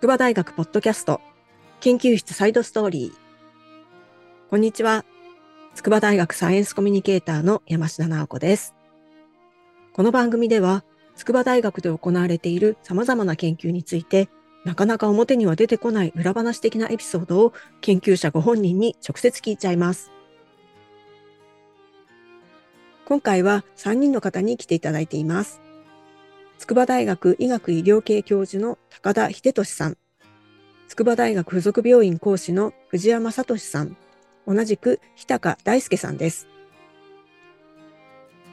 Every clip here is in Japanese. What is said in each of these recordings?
筑波大学ポッドキャスト研究室サイドストーリー。こんにちは。筑波大学サイエンスコミュニケーターの山下直子です。この番組では、筑波大学で行われている様々な研究について、なかなか表には出てこない裏話的なエピソードを研究者ご本人に直接聞いちゃいます。今回は3人の方に来ていただいています。筑波大学医学医療系教授の高田秀俊さん、筑波大学附属病院講師の藤山聡さん、同じく日高大輔さんです。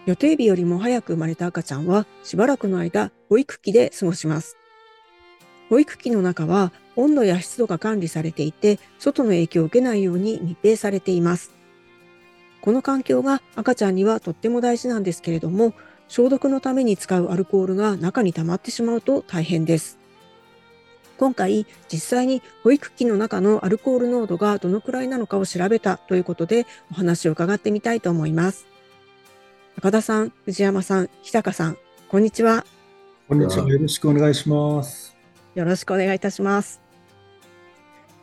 予定日よりも早く生まれた赤ちゃんはしばらくの間保育器で過ごします。保育器の中は温度や湿度が管理されていて、外の影響を受けないように密閉されています。この環境が赤ちゃんにはとっても大事なんですけれども、消毒のために使うアルコールが中に溜まってしまうと大変です。今回、実際に保育器の中のアルコール濃度がどのくらいなのかを調べたということで、お話を伺ってみたいと思います。高田さん、藤山さん、日高さん、こんにちは。こんにちは。よろしくお願いします。よろしくお願いいたします。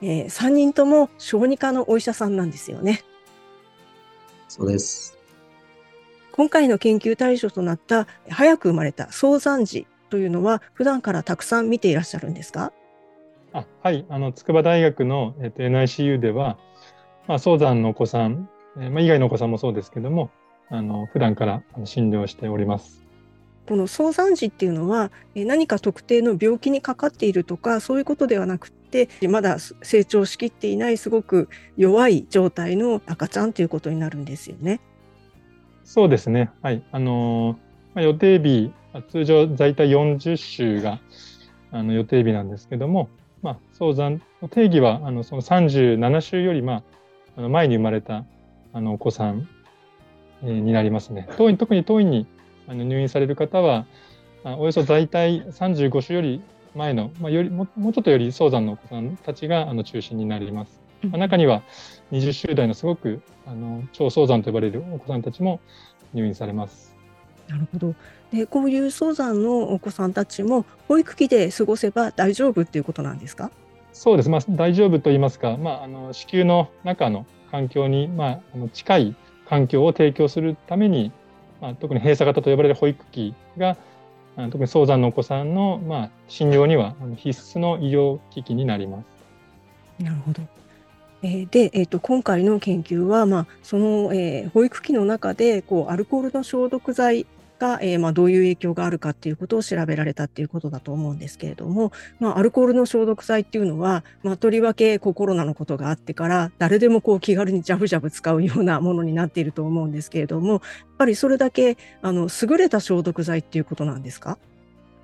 えー、3人とも小児科のお医者さんなんですよね。そうです。今回の研究対象となった早く生まれた早産児というのは普段からたくさん見ていらっしゃるんですか？あはい、あの筑波大学の、えっと、NICU では、まあ、早産のお子さん、えー、まあ、以外のお子さんもそうですけども、あの普段から診療しております。この早産児っていうのは何か特定の病気にかかっているとかそういうことではなくてまだ成長しきっていないすごく弱い状態の赤ちゃんということになるんですよね。そうですね。はい。あのまあ、予定日、通常在体40週があの予定日なんですけども、まあ、早産の定義はあのその37週より、まあ、あの前に生まれたあのお子さん、えー、になりますね。当院特に当院にあの入院される方は、あおよそ在体35週より前の、まあ、よりももうちょっとより早産のお子さんたちがあの中心になります。まあ、中には20週代のすごくあの超早産と呼ばれるお子さんたちも入院されます。なるほど。で、こういう早産のお子さんたちも保育器で過ごせば大丈夫っていうことなんですか？そうです。まあ、大丈夫と言いますか、まあ、あの子宮の中の環境に、まあ、あの近い環境を提供するために、まあ、特に閉鎖型と呼ばれる保育器が特に早産のお子さんの、まあ、診療には必須の医療機器になります。なるほど。えで、えーと、今回の研究は、まあ、その、えー、保育器の中でこうアルコールの消毒剤が、えー、まあ、どういう影響があるかっていうことを調べられたっていうことだと思うんですけれども、まあ、アルコールの消毒剤っていうのは、まあ、とりわけこうコロナのことがあってから誰でもこう気軽にジャブジャブ使うようなものになっていると思うんですけれどもやっぱりそれだけあの優れた消毒剤っていうことなんですか？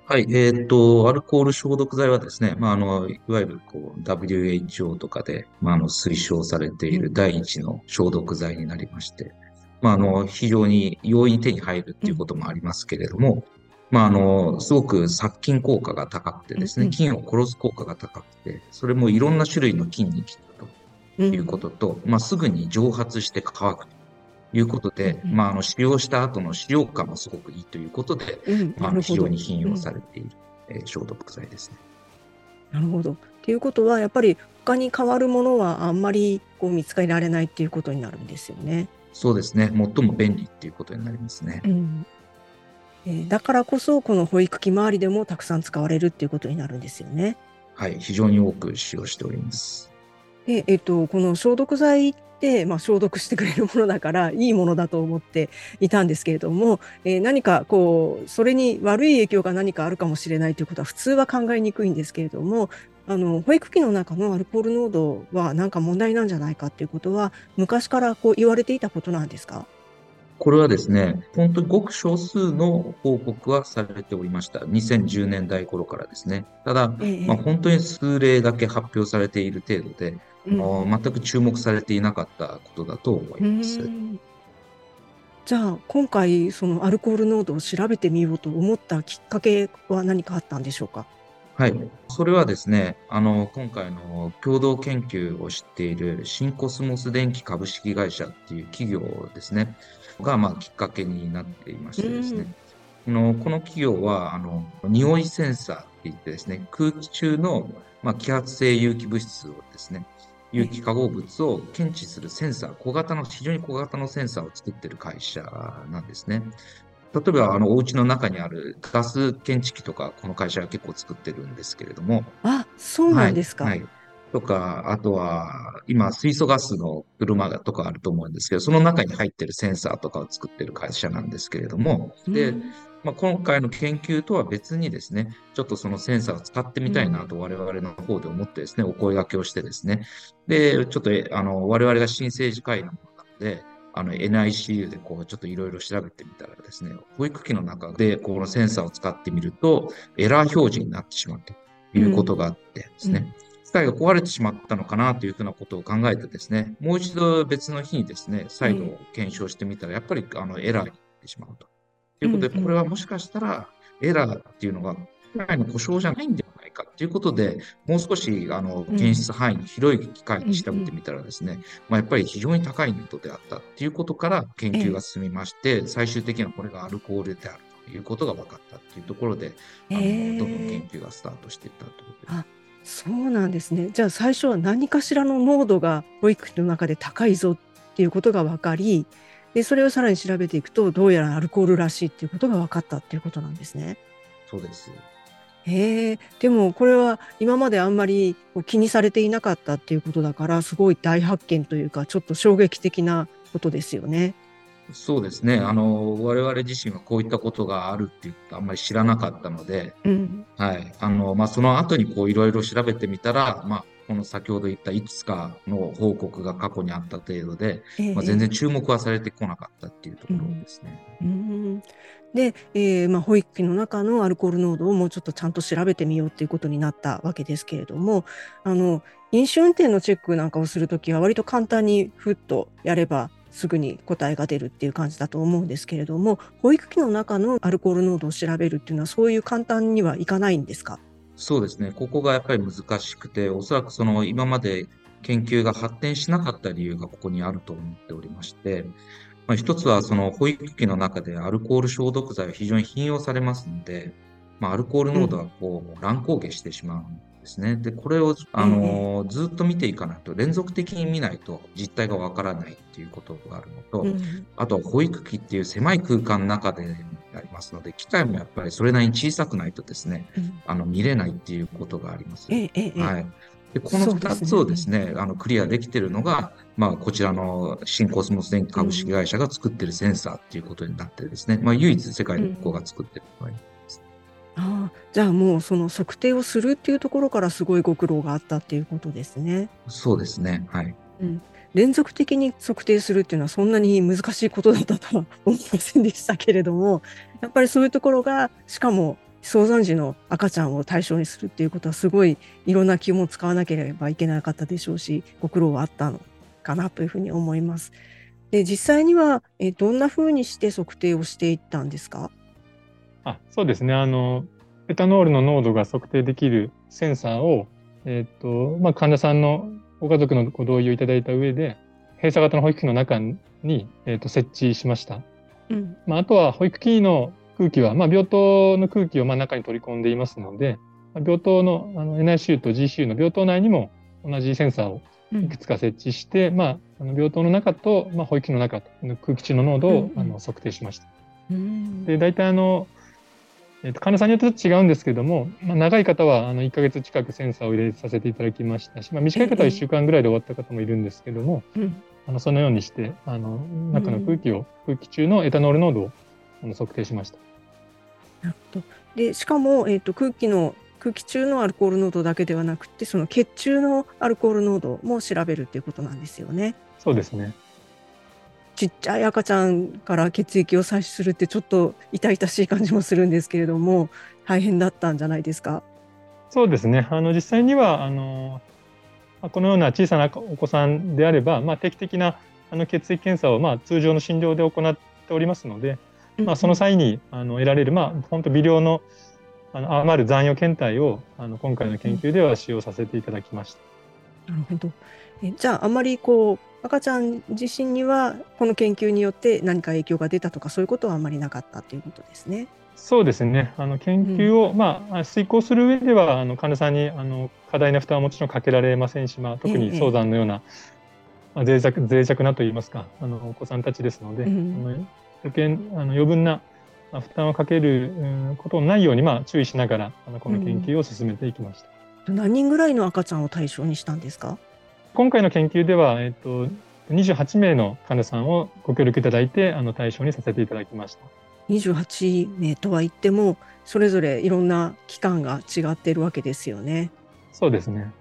はい、えっ、と、アルコール消毒剤はですね、まあ、あの、いわゆるこう WHO とかで、まあ、あの推奨されている第一の消毒剤になりまして、まあ、あの、非常に容易に手に入るっていうこともありますけれども、まあ、あの、すごく殺菌効果が高くてですね、菌を殺す効果が高くて、それもいろんな種類の菌に効くということと、まあ、すぐに蒸発して乾くということで、うん、まあ、あの使用した後の使用感もすごくいいということで、あ、非常に品用されている、うん、えー、消毒剤ですね。なるほど。ということはやっぱり他に変わるものはあんまりこう見つけられないっていうことになるんですよね。そうですね。最も便利っていうことになりますね。うんえー、だからこそこの保育器周りでもたくさん使われるっていうことになるんですよね。はい、非常に多く使用しております。で、えっと、この消毒剤、まあ、消毒してくれるものだから いいものだと思っていたんですけれども、えー、何かこうそれに悪い影響が何かあるかもしれないということは普通は考えにくいんですけれどもあの保育器の中のアルコール濃度は何か問題なんじゃないかということは昔からこう言われていたことなんですか？これはですね、本当にごく少数の報告はされておりました。2010年代頃からですね。ただ、ええ、まあ、本当に数例だけ発表されている程度で、うん、全く注目されていなかったことだと思います。じゃあ今回そのアルコール濃度を調べてみようと思ったきっかけは何かあったんでしょうか？はい。それはですね、あの、今回の共同研究を知っている新コスモス電気株式会社っていう企業ですね、が、まあ、きっかけになっていましてですね、このこの企業は、あの、匂いセンサーって言ってですね、空気中のまあ、気圧性有機物質をですね、有機化合物を検知するセンサー、小型の、非常に小型のセンサーを作っている会社なんですね。例えば、あの、お家の中にあるガス検知器とか、この会社は結構作ってるんですけれども。あ、そうなんですか。はい。はい、とか、あとは、今、水素ガスの車とかあると思うんですけど、その中に入ってるセンサーとかを作ってる会社なんですけれども、で、まあ、今回の研究とは別にですね、ちょっとそのセンサーを使ってみたいなと我々の方で思ってですね、お声掛けをしてですね、で、ちょっと、あの、我々が新生児科医のものなので、あの NICU でこうちょっといろいろ調べてみたらですね、保育器の中でこのセンサーを使ってみると、エラー表示になってしまうということがあってですね、機械が壊れてしまったのかなというふうなことを考えてですね、もう一度別の日にですね、再度検証してみたら、やっぱりあのエラーになってしまうと。ということで、これはもしかしたらエラーっていうのが機械の故障じゃないんではないかということで、もう少しあの検出範囲の広い機械に調べてみたらですね、まあ、やっぱり非常に高い濃度であったということから研究が進みまして、最終的にはこれがアルコールであるということが分かったというところで、あのどんどん研究がスタートしていったということで。す。そうなんですね。じゃあ最初は何かしらの濃度が保育器の中で高いぞっていうことが分かり、でそれをさらに調べていくとどうやらアルコールらしいっていうことが分かったっていうことなんですね。そうです。へえ、でもこれは今まであんまり気にされていなかったっていうことだからすごい大発見というかちょっと衝撃的なことですよね。そうですね。あの、我々自身はこういったことがあるっていうことあんまり知らなかったので、うん、はい。あの、まあ、その後にこういろいろ調べてみたら、まあ、この先ほど言ったいくつかの報告が過去にあった程度で、ええ。まあ、全然注目はされてこなかったっていうところですね。うん。で、えーまあ、保育器の中のアルコール濃度をもうちょっとちゃんと調べてみようっていうことになったわけですけれどもあの飲酒運転のチェックなんかをするときは割と簡単にふっとやればすぐに答えが出るっていう感じだと思うんですけれども保育器の中のアルコール濃度を調べるっていうのはそういう簡単にはいかないんですか？そうですね。ここがやっぱり難しくて、おそらくその今まで研究が発展しなかった理由がここにあると思っておりまして、まあ、一つはその保育器の中でアルコール消毒剤は非常に頻用されますので、まあ、アルコール濃度はこう乱高下してしまうんですね。で、これをあのずっと見ていかないと、連続的に見ないと実態がわからないっていうことがあるのと、うんあとは保育器っていう狭い空間の中でありますので、機械もやっぱりそれなりに小さくないとですね、うんあの見れないっていうことがあります。ええええはい。で、この2つをですね、あの、クリアできているのが、まあ、こちらの新コスモス電機株式会社が作っているセンサーっていうことになってですね、まあ、唯一世界でここが作ってる場合。ああじゃあもうその測定をするっていうところからすごいご苦労があったっていうことですね。そうですね。はい。連続的に測定するっていうのはそんなに難しいことだったとは思いませんでしたけれどもやっぱりそういうところがしかも早産児の赤ちゃんを対象にするっていうことはすごいいろんな気も使わなければいけなかったでしょうしご苦労はあったのかなというふうに思います。で実際にはえどんなふうにして測定をしていったんですか？あそうですねあのエタノールの濃度が測定できるセンサーを、えーとまあ、患者さんのご家族のご同意をいただいた上で閉鎖型の保育器の中に、えー、と設置しました。うんまあ、あとは保育器の空気は、まあ、病棟の空気をまあ中に取り込んでいますので、まあ病棟のあの NICU と GCU の病棟内にも同じセンサーをいくつか設置して、まあ、あの病棟の中と、まあ、保育器の中の空気中の濃度を、うんうんあの測定しました。うんで大体あの、えーと患者さんによってちょっと違うんですけども、まあ、長い方はあの1ヶ月近くセンサーを入れさせていただきましたし、まあ、短い方は1週間ぐらいで終わった方もいるんですけども、うんあのそのようにしてあの中の空気を、空気中のエタノール濃度をあの測定しました。なるほど。で、しかも、えっ、と、空気の、空気中のアルコール濃度だけではなくて、その血中のアルコール濃度も調べるっていうことなんですよね。そうですね。ちっちゃい赤ちゃんから血液を採取するってちょっと痛々しい感じもするんですけれども、大変だったんじゃないですか？そうですね。あの実際にはあのまあこのような小さなお子さんであれば、まあ、定期的なあの血液検査をまあ通常の診療で行っておりますので、まあ、その際にあの得られる、まあ、本当微量のあの余る残余検体をあの今回の研究では使用させていただきました。なるほど。えじゃあ、あまりこう、赤ちゃん自身には、この研究によって何か影響が出たとか、そういうことはあまりなかったということですね。そうですね。あの研究を、うん、まあ、遂行する上では、あの患者さんにあの過大な負担はもちろんかけられませんし、まあ、特に早産のような、ええ、まあ、脆弱脆弱なといいますか、あのお子さんたちですので、うん、あの余計あの余分な負担をかけることのないように、まあ、注意しながらあのこの研究を進めていきました、うん、何人ぐらいの赤ちゃんを対象にしたんですか？今回の研究では、えっと、28名の患者さんをご協力いただいてあの対象にさせていただきました。28名とは言ってもそれぞれいろんな期間が違っているわけですよね。そうですね。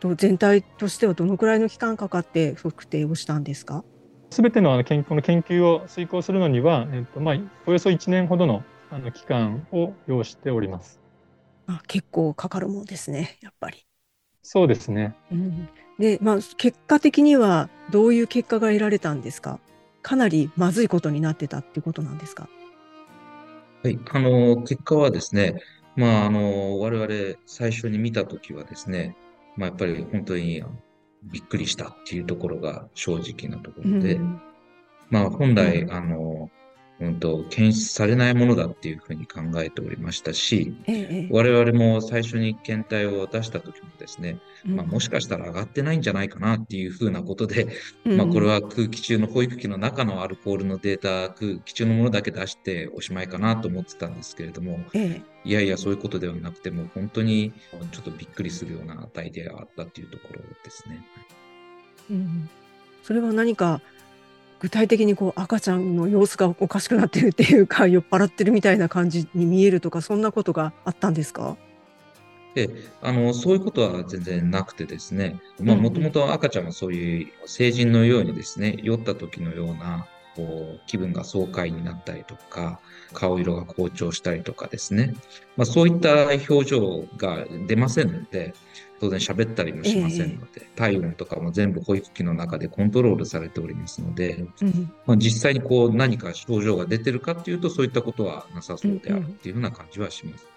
と全体としてはどのくらいの期間かかって測定をしたんですか？すべての研この研究を遂行するのには、えっとまあ、およそ1年ほどのあの期間を要しております。あ結構かかるもんですね、やっぱり。そうですね。うん、で、まあ、結果的にはどういう結果が得られたんですか？かなりまずいことになってたっていうことなんですか？はい、あの、結果はですね、まあ、あの、我々最初に見たときはですね、まあ、やっぱり本当にびっくりしたっていうところが正直なところで、うん、まあ、本来、あの、うんと、検出されないものだっていうふうに考えておりましたし、ええ、我々も最初に検体を出した時もですね、うん、まあ、もしかしたら上がってないんじゃないかなっていうふうなことで、うん、まあ、これは空気中の保育器の中のアルコールのデータ、空気中のものだけ出しておしまいかなと思ってたんですけれども、え、いやいや、そういうことではなくても、本当にちょっとびっくりするような値であったっていうところですね。うん、それは何か具体的にこう赤ちゃんの様子がおかしくなってるっていうか酔っ払ってるみたいな感じに見えるとかそんなことがあったんですか？であのそういうことは全然なくてですね、もともと赤ちゃんはそういう成人のようにですね、酔った時のようなこう気分が爽快になったりとか、顔色が好調したりとかですね、まあ、そういった表情が出ませんので、当然喋ったりもしませんので、えー、体温とかも全部保育器の中でコントロールされておりますので、うん、まあ、実際にこう何か症状が出てるかっていうと、そういったことはなさそうであるっていうふうな感じはします。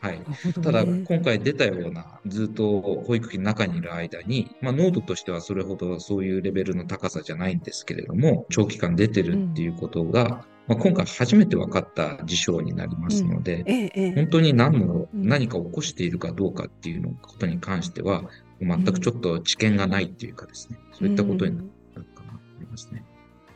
はい、ただ、今回出たような、ずっと保育器の中にいる間に、まあ、濃度としてはそれほどそういうレベルの高さじゃないんですけれども、長期間出てるっていうことが、まあ、今回初めて分かった事象になりますので、うん。ええ、本当に何の、何か起こしているかどうかっていうのことに関しては、全くちょっと知見がないっていうかですね、そういったことになるかなと思いますね。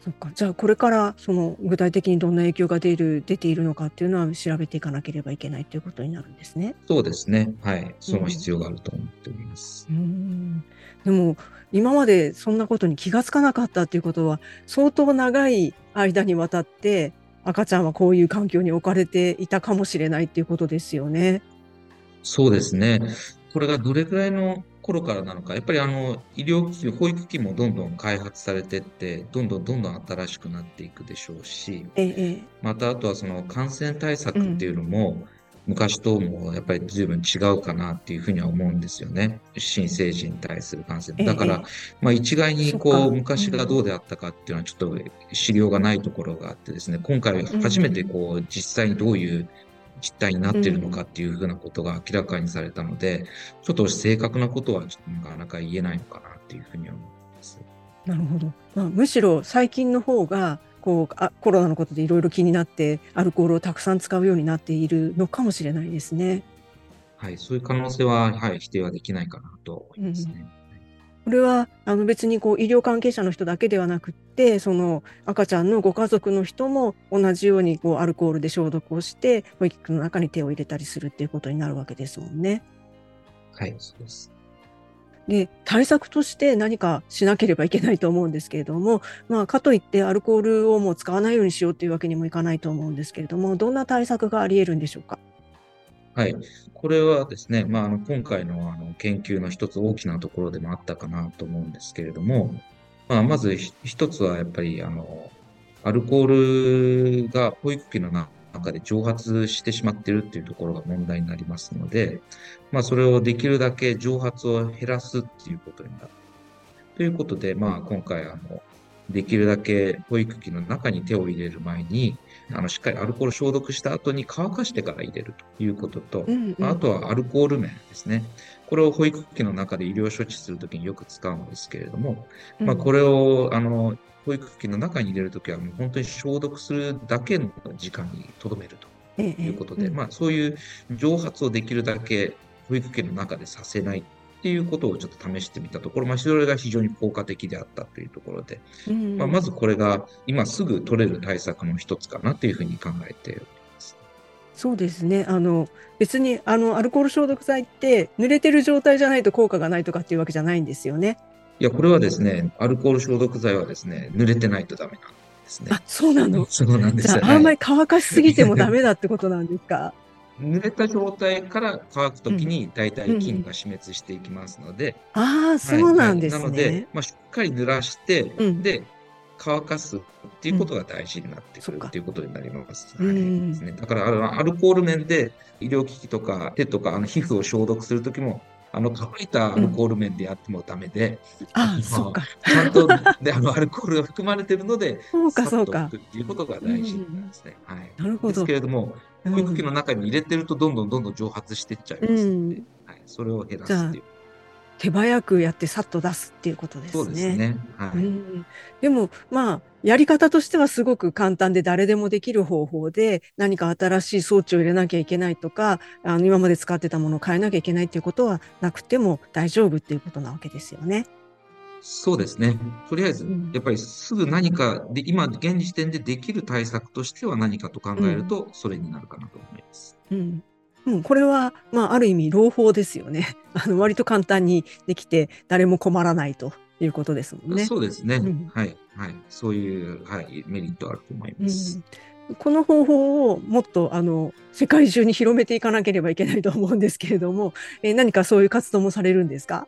そっかじゃあこれからその具体的にどんな影響が出る出ているのかっていうのは調べていかなければいけないということになるんですね。そうですね。はい。その必要があると思っております。うん、でも今までそんなことに気がつかなかったっていうことは相当長い間にわたって赤ちゃんはこういう環境に置かれていたかもしれないっていうことですよね。そうですね。これがどれぐらいの頃からなのか、やっぱりあの医療機器、保育器もどんどん開発されていって、どんどんどんどん新しくなっていくでしょうし、ええ、またあとはその感染対策っていうのも、うん昔ともやっぱり随分違うかなっていうふうには思うんですよね。新生児に対する感染。だから、まあ一概にこう昔がどうであったかっていうのはちょっと資料がないところがあってですね、今回初めてこう実際にどういう実態になっているのかっていうふうなことが明らかにされたので、ちょっと正確なことはちょっとなかなか言えないのかなっていうふうに思います。なるほど。まあ、むしろ最近の方がこうあコロナのことでいろいろ気になってアルコールをたくさん使うようになっているのかもしれないですね。はい、そういう可能性は、はい、否定はできないかなと思いますね。うんこれはあの別にこう医療関係者の人だけではなくってその赤ちゃんのご家族の人も同じようにこうアルコールで消毒をして保育器の中に手を入れたりするっていうことになるわけですもんね。はい、そうです。で対策として何かしなければいけないと思うんですけれども、まあ、かといってアルコールをもう使わないようにしようというわけにもいかないと思うんですけれどもどんな対策があり得るんでしょうか？はい。これはですね、まあ、あの今回のあの研究の一つ大きなところでもあったかなと思うんですけれども、まあ、まず一つはやっぱりあのアルコールが保育器の中で蒸発してしまってるっていうところが問題になりますので、まあ、それをできるだけ蒸発を減らすっていうことになる。ということで、まあ、今回あの、できるだけ保育器の中に手を入れる前に、あのしっかりアルコール消毒した後に乾かしてから入れるということと、うんうん、あとはアルコール面ですね。これを保育器の中で医療処置するときによく使うんですけれども、まあ、これをあの保育器の中に入れるときはもう本当に消毒するだけの時間にとどめるということで、まあ、そういう蒸発をできるだけ保育器の中でさせないっていうことをちょっと試してみたところ、まあ、それが非常に効果的であったというところで、まあ、まずこれが今すぐ取れる対策の一つかなというふうに考えております。そうですね。あの、別に、あの、アルコール消毒剤って、濡れてる状態じゃないと効果がないとかっていうわけじゃないんですよね。いや、これはですね、アルコール消毒剤はですね、濡れてないとダメなんですね。あ、そうなの？そうなんですじゃあ、あんまり乾かしすぎてもダメだってことなんですか？濡れた状態から乾くときに、大体菌が死滅していきますので。うんうん、ああ、そうなんですね。なので、まあ、しっかり濡らして、うん、で、乾かすっていうことが大事になってくるっていうことになります。はい。ですね、だからアルコール面で医療機器とか手とかあの皮膚を消毒するときもあの乾いたアルコール面でやってもダメで、うん、あそうか。ちゃんとであのアルコールが含まれているので、そうかそうか。っていうことが大事なん。ですね。はい、なるほど。ですけれども、保育器の中に入れてるとどんどんどんどん蒸発していっちゃいますので、うん、はい、それを減らすっていう。手早くやってさっと出すっていうことですね。そうですね。はい。うん、でも、まあ、やり方としてはすごく簡単で誰でもできる方法で何か新しい装置を入れなきゃいけないとか、あの今まで使ってたものを変えなきゃいけないっていうことはなくても大丈夫っていうことなわけですよね。そうですね。とりあえず、やっぱりすぐ何かで、今、現時点でできる対策としては何かと考えると、それになるかなと思います。うん、うん、これは、まあ、ある意味、朗報ですよね。あの割と簡単にできて、誰も困らないということですもんね。そうですね。うん、はい、はい。そういう、はい、メリットあると思います。うん、この方法をもっとあの世界中に広めていかなければいけないと思うんですけれども、えー、何かそういう活動もされるんですか？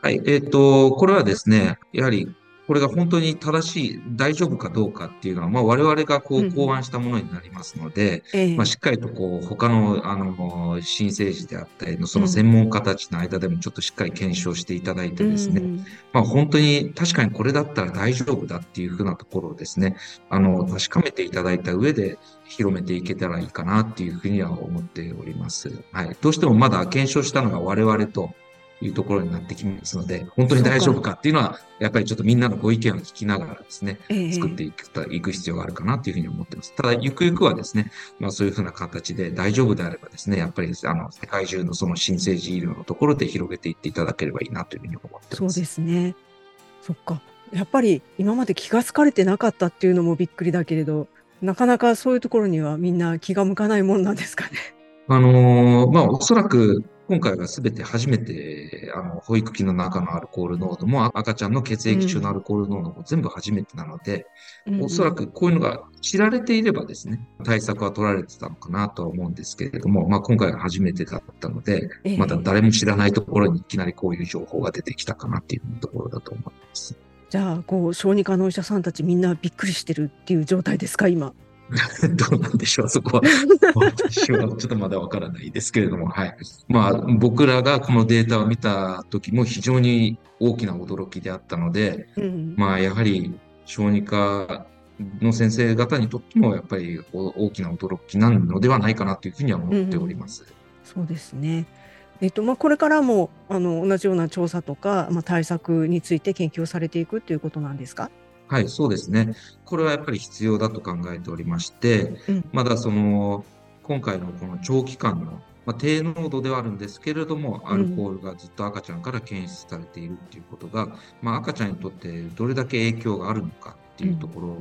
はい、えっ、ー、と、これはですね、やはりこれが本当に正しい、大丈夫かどうかっていうのは、まあ、我々がこう考案したものになりますので、うんまあ、しっかりとこう他のあの新生児であったりのその専門家たちの間でもちょっとしっかり検証していただいてですね、うん、まあ、本当に確かにこれだったら大丈夫だっていうふうなところをですね、あの確かめていただいた上で広めていけたらいいかなっていうふうには思っております。はい。どうしてもまだ検証したのが我々というところになってきますので、本当に大丈夫かっていうのは、やっぱりちょっとみんなのご意見を聞きながらですね、作っていくいく必要があるかなというふうに思ってます。ただ、ゆくゆくはですね、まあそういうふうな形で大丈夫であればですね、やっぱりあの世界中のその新生児医療のところで広げていっていただければいいなというふうに思ってます。そうですね。そっか。やっぱり今まで気がつかれてなかったっていうのもびっくりだけれど、なかなかそういうところにはみんな気が向かないもんなんですかね。あのー、まあ、おそらく今回は全て初めて、あの、保育器の中のアルコール濃度も赤ちゃんの血液中のアルコール濃度も全部初めてなので、うん、おそらくこういうのが知られていればですね、対策は取られてたのかなとは思うんですけれども、まあ今回は初めてだったので、まだ誰も知らないところにいきなりこういう情報が出てきたかなっていうところだと思います。じゃあ、こう、小児科のお医者さんたちみんなびっくりしてるっていう状態ですか、今？どうなんでしょう、そこは。私はちょっとまだわからないですけれども、はい。まあ、僕らがこのデータを見た時も非常に大きな驚きであったので、うん、まあ、やはり小児科の先生方にとっても、やっぱり大きな驚きなのではないかなというふうには思っております。うん、そうですね。えっとまあ、これからもあの同じような調査とか、まあ、対策について研究されていくということなんですか？はい、そうですね。これはやっぱり必要だと考えておりまして、うん、まだその、今回のこの長期間の、まあ、低濃度ではあるんですけれども、アルコールがずっと赤ちゃんから検出されているっていうことが、うん、まあ、赤ちゃんにとってどれだけ影響があるのかっていうところ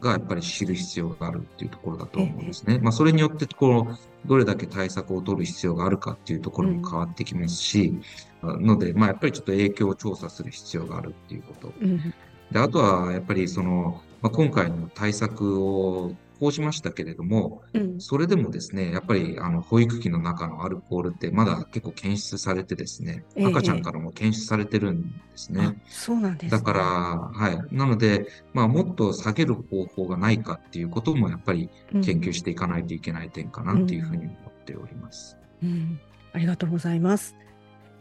がやっぱり知る必要があるっていうところだと思うんですね。まあ、それによってこのどれだけ対策を取る必要があるかっていうところも変わってきますし、ので、まあ、やっぱりちょっと影響を調査する必要があるっていうこと。うんで、あとはやっぱりその、まあ、今回の対策を講じましたけれども、うん、それでもですね、やっぱりあの保育器の中のアルコールってまだ結構検出されてですね、え赤ちゃんからも検出されてるんですね。そうなんです、だから、はい。なので、まあ、もっと下げる方法がないかっていうこともやっぱり研究していかないといけない点かなっていうふうに思っております。うん、うん、ありがとうございます。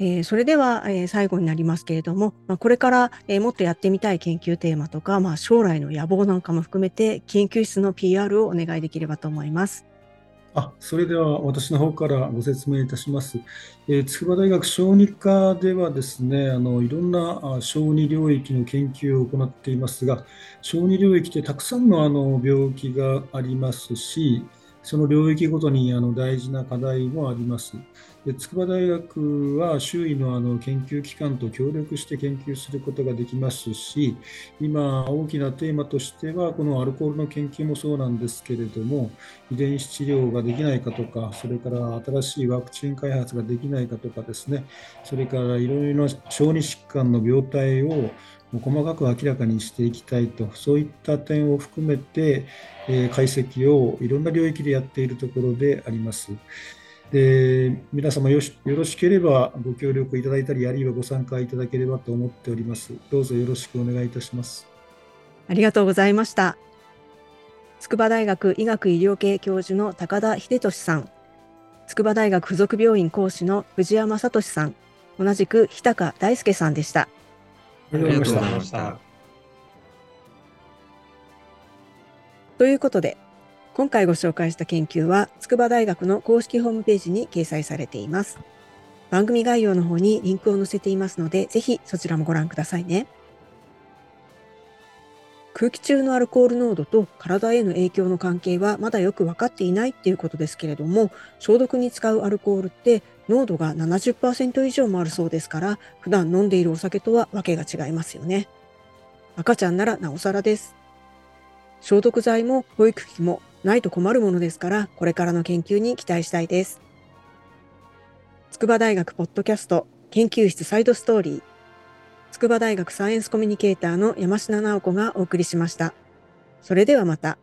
えー、それでは、えー、最後になりますけれども、まあ、これから、えー、もっとやってみたい研究テーマとか、まあ、将来の野望なんかも含めて研究室の PR をお願いできればと思います。あそれでは私の方からご説明いたします。えー、筑波大学小児科ではですねあのいろんな小児領域の研究を行っていますが小児領域ってたくさんのあの病気がありますしその領域ごとにあの大事な課題もあります。で筑波大学は周囲のあの研究機関と協力して研究することができますし、今、大きなテーマとしては、このアルコールの研究もそうなんですけれども、遺伝子治療ができないかとか、それから新しいワクチン開発ができないかとかですね、それからいろいろな小児疾患の病態を細かく明らかにしていきたいと、そういった点を含めて、え解析をいろんな領域でやっているところであります。で皆様よろしければご協力いただいたり、あるいはご参加いただければと思っております。どうぞよろしくお願いいたします。ありがとうございました。筑波大学医学医療系教授の高田秀俊さん、筑波大学附属病院講師の藤山聡さん、同じく日高大輔さんでした。ありがとうございました。ということで、今回ご紹介した研究は、筑波大学の公式ホームページに掲載されています。番組概要の方にリンクを載せていますので、ぜひそちらもご覧くださいね。空気中のアルコール濃度と体への影響の関係はまだよく分かっていないっていうことですけれども、消毒に使うアルコールって濃度が70%以上もあるそうですから、普段飲んでいるお酒とはわけが違いますよね。赤ちゃんならなおさらです。消毒剤も保育器もないと困るものですから、これからの研究に期待したいです。筑波大学ポッドキャスト研究室サイドストーリー。筑波大学サイエンスコミュニケーターの山科直子がお送りしました。それではまた。